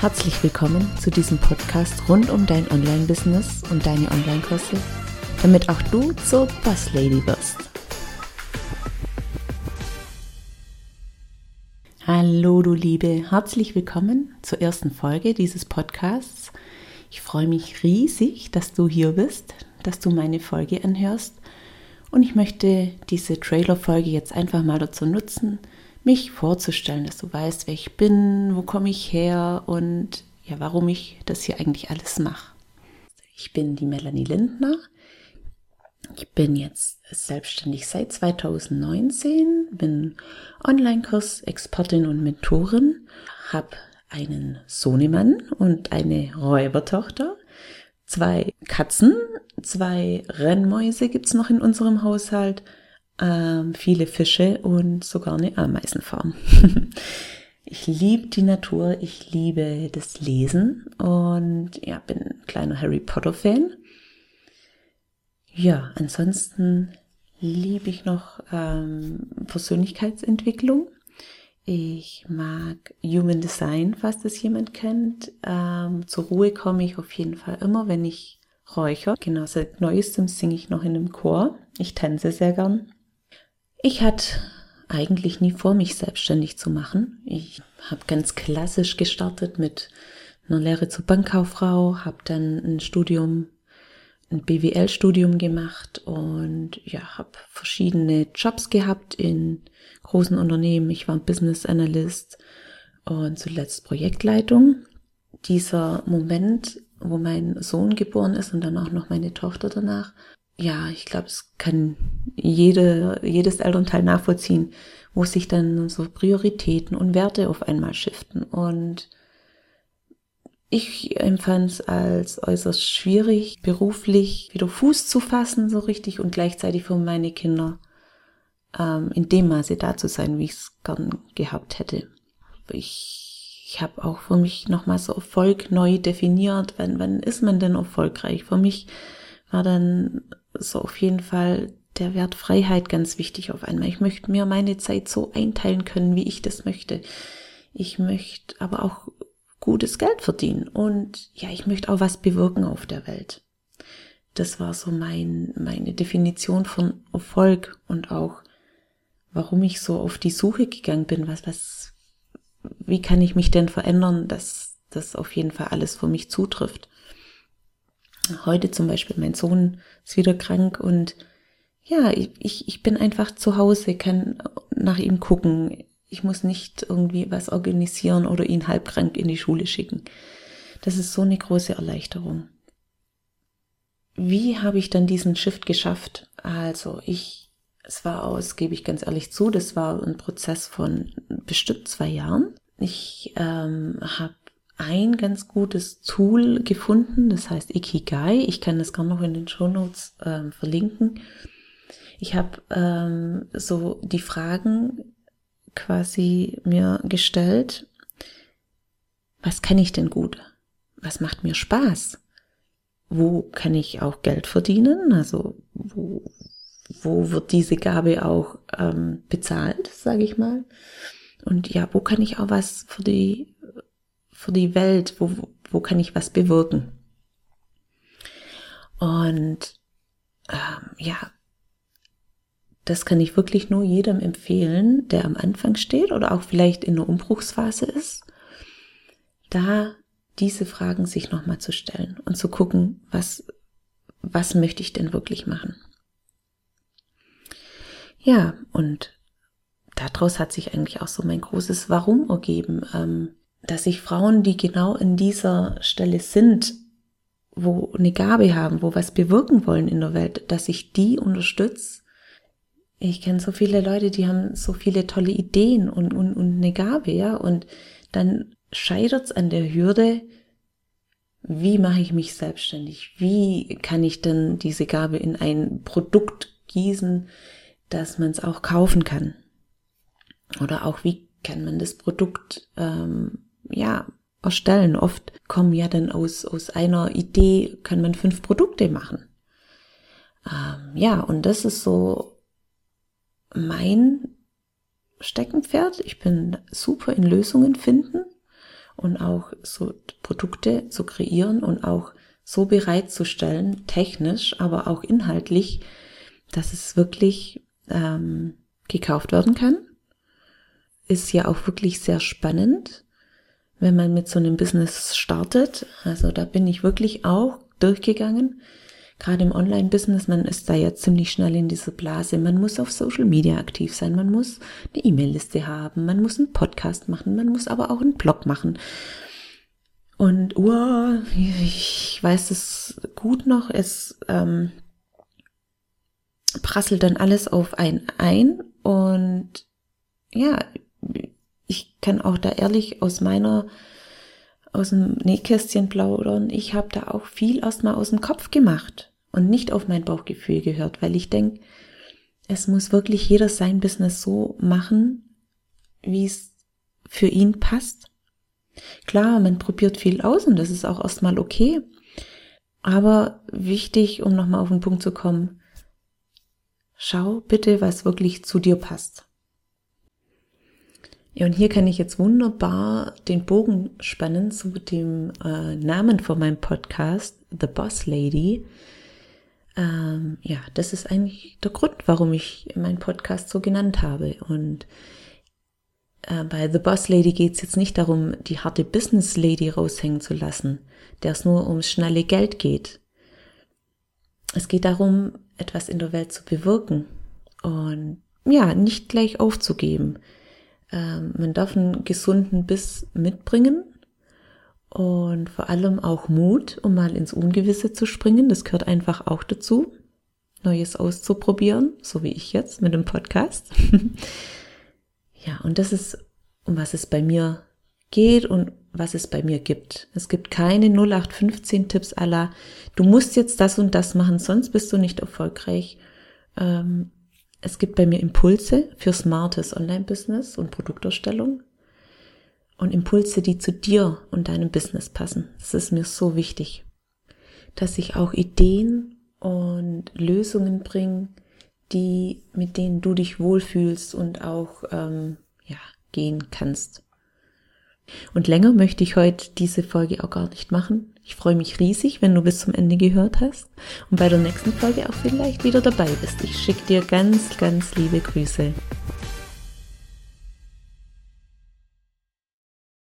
Herzlich willkommen zu diesem Podcast rund um dein Online-Business und deine Online-Kurse, damit auch du zur Boss Lady wirst. Hallo du Liebe, herzlich willkommen zur ersten Folge dieses Podcasts. Ich freue mich riesig, dass du hier bist, dass du meine Folge anhörst und ich möchte diese Trailer-Folge jetzt einfach mal dazu nutzen, mich vorzustellen, dass du weißt, wer ich bin, wo komme ich her und ja, warum ich das hier eigentlich alles mache. Ich bin die Melanie Lindner. Ich bin jetzt selbstständig seit 2019, bin Online-Kurs-Expertin und Mentorin, habe einen Sohnemann und eine Räubertochter, zwei Katzen, zwei Rennmäuse gibt's noch in unserem Haushalt ähm, viele Fische und sogar eine Ameisenfarm. ich liebe die Natur, ich liebe das Lesen und ja, bin ein kleiner Harry Potter Fan. Ja, ansonsten liebe ich noch ähm, Persönlichkeitsentwicklung. Ich mag Human Design, falls das jemand kennt. Ähm, zur Ruhe komme ich auf jeden Fall immer, wenn ich räucher. Genau, seit neuestem singe ich noch in einem Chor. Ich tanze sehr gern. Ich hatte eigentlich nie vor, mich selbstständig zu machen. Ich habe ganz klassisch gestartet mit einer Lehre zur Bankkauffrau, habe dann ein Studium, ein BWL-Studium gemacht und ja, habe verschiedene Jobs gehabt in großen Unternehmen. Ich war Business Analyst und zuletzt Projektleitung. Dieser Moment, wo mein Sohn geboren ist und dann auch noch meine Tochter danach, ja, ich glaube, es kann jede, jedes Elternteil nachvollziehen, wo sich dann so Prioritäten und Werte auf einmal shiften. Und ich empfand es als äußerst schwierig, beruflich wieder Fuß zu fassen, so richtig, und gleichzeitig für meine Kinder ähm, in dem Maße da zu sein, wie ich es gern gehabt hätte. Ich, ich habe auch für mich nochmal so Erfolg neu definiert. Wann, wann ist man denn erfolgreich? Für mich war dann so auf jeden Fall der Wert Freiheit ganz wichtig auf einmal. Ich möchte mir meine Zeit so einteilen können, wie ich das möchte. Ich möchte aber auch gutes Geld verdienen und ja, ich möchte auch was bewirken auf der Welt. Das war so mein, meine Definition von Erfolg und auch, warum ich so auf die Suche gegangen bin. Was, was, wie kann ich mich denn verändern, dass das auf jeden Fall alles für mich zutrifft? Heute zum Beispiel, mein Sohn ist wieder krank und ja, ich, ich bin einfach zu Hause, kann nach ihm gucken. Ich muss nicht irgendwie was organisieren oder ihn halbkrank in die Schule schicken. Das ist so eine große Erleichterung. Wie habe ich dann diesen Shift geschafft? Also ich, es war aus, gebe ich ganz ehrlich zu, das war ein Prozess von bestimmt zwei Jahren. Ich ähm, habe ein ganz gutes Tool gefunden, das heißt Ikigai. Ich kann das gerne noch in den Show Notes ähm, verlinken. Ich habe ähm, so die Fragen quasi mir gestellt, was kann ich denn gut? Was macht mir Spaß? Wo kann ich auch Geld verdienen? Also wo, wo wird diese Gabe auch ähm, bezahlt, sage ich mal? Und ja, wo kann ich auch was für die für die Welt, wo, wo kann ich was bewirken. Und ähm, ja, das kann ich wirklich nur jedem empfehlen, der am Anfang steht oder auch vielleicht in der Umbruchsphase ist, da diese Fragen sich nochmal zu stellen und zu gucken, was, was möchte ich denn wirklich machen. Ja, und daraus hat sich eigentlich auch so mein großes Warum ergeben. Ähm, dass ich Frauen, die genau in dieser Stelle sind, wo eine Gabe haben, wo was bewirken wollen in der Welt, dass ich die unterstütze. Ich kenne so viele Leute, die haben so viele tolle Ideen und, und, und eine Gabe, ja, und dann scheitert es an der Hürde, wie mache ich mich selbstständig? Wie kann ich denn diese Gabe in ein Produkt gießen, dass man es auch kaufen kann? Oder auch wie kann man das Produkt ähm, ja, erstellen. Oft kommen ja dann aus, aus einer Idee, kann man fünf Produkte machen. Ähm, ja, und das ist so mein Steckenpferd. Ich bin super in Lösungen finden und auch so Produkte zu kreieren und auch so bereitzustellen, technisch, aber auch inhaltlich, dass es wirklich ähm, gekauft werden kann. Ist ja auch wirklich sehr spannend, wenn man mit so einem Business startet. Also da bin ich wirklich auch durchgegangen. Gerade im Online-Business, man ist da ja ziemlich schnell in dieser Blase. Man muss auf Social Media aktiv sein, man muss eine E-Mail-Liste haben, man muss einen Podcast machen, man muss aber auch einen Blog machen. Und wow, ich weiß es gut noch, es ähm, prasselt dann alles auf einen ein und ja, ich kann auch da ehrlich aus meiner aus dem Nähkästchen plaudern. Ich habe da auch viel erstmal aus dem Kopf gemacht und nicht auf mein Bauchgefühl gehört, weil ich denke, es muss wirklich jeder sein Business so machen, wie es für ihn passt. Klar, man probiert viel aus und das ist auch erstmal okay. Aber wichtig, um nochmal auf den Punkt zu kommen, schau bitte, was wirklich zu dir passt. Ja, und hier kann ich jetzt wunderbar den Bogen spannen zu dem äh, Namen von meinem Podcast, The Boss Lady. Ähm, ja, das ist eigentlich der Grund, warum ich meinen Podcast so genannt habe. Und äh, bei The Boss Lady geht es jetzt nicht darum, die harte Business Lady raushängen zu lassen, der es nur ums schnelle Geld geht. Es geht darum, etwas in der Welt zu bewirken und ja, nicht gleich aufzugeben ähm, man darf einen gesunden Biss mitbringen und vor allem auch Mut, um mal ins Ungewisse zu springen. Das gehört einfach auch dazu, Neues auszuprobieren, so wie ich jetzt mit dem Podcast. ja, und das ist, um was es bei mir geht und was es bei mir gibt. Es gibt keine 0815 Tipps aller, du musst jetzt das und das machen, sonst bist du nicht erfolgreich. Ähm, es gibt bei mir Impulse für smartes Online-Business und Produkterstellung und Impulse, die zu dir und deinem Business passen. Das ist mir so wichtig, dass ich auch Ideen und Lösungen bringe, die mit denen du dich wohlfühlst und auch ähm, ja gehen kannst. Und länger möchte ich heute diese Folge auch gar nicht machen. Ich freue mich riesig, wenn du bis zum Ende gehört hast und bei der nächsten Folge auch vielleicht wieder dabei bist. Ich schicke dir ganz, ganz liebe Grüße.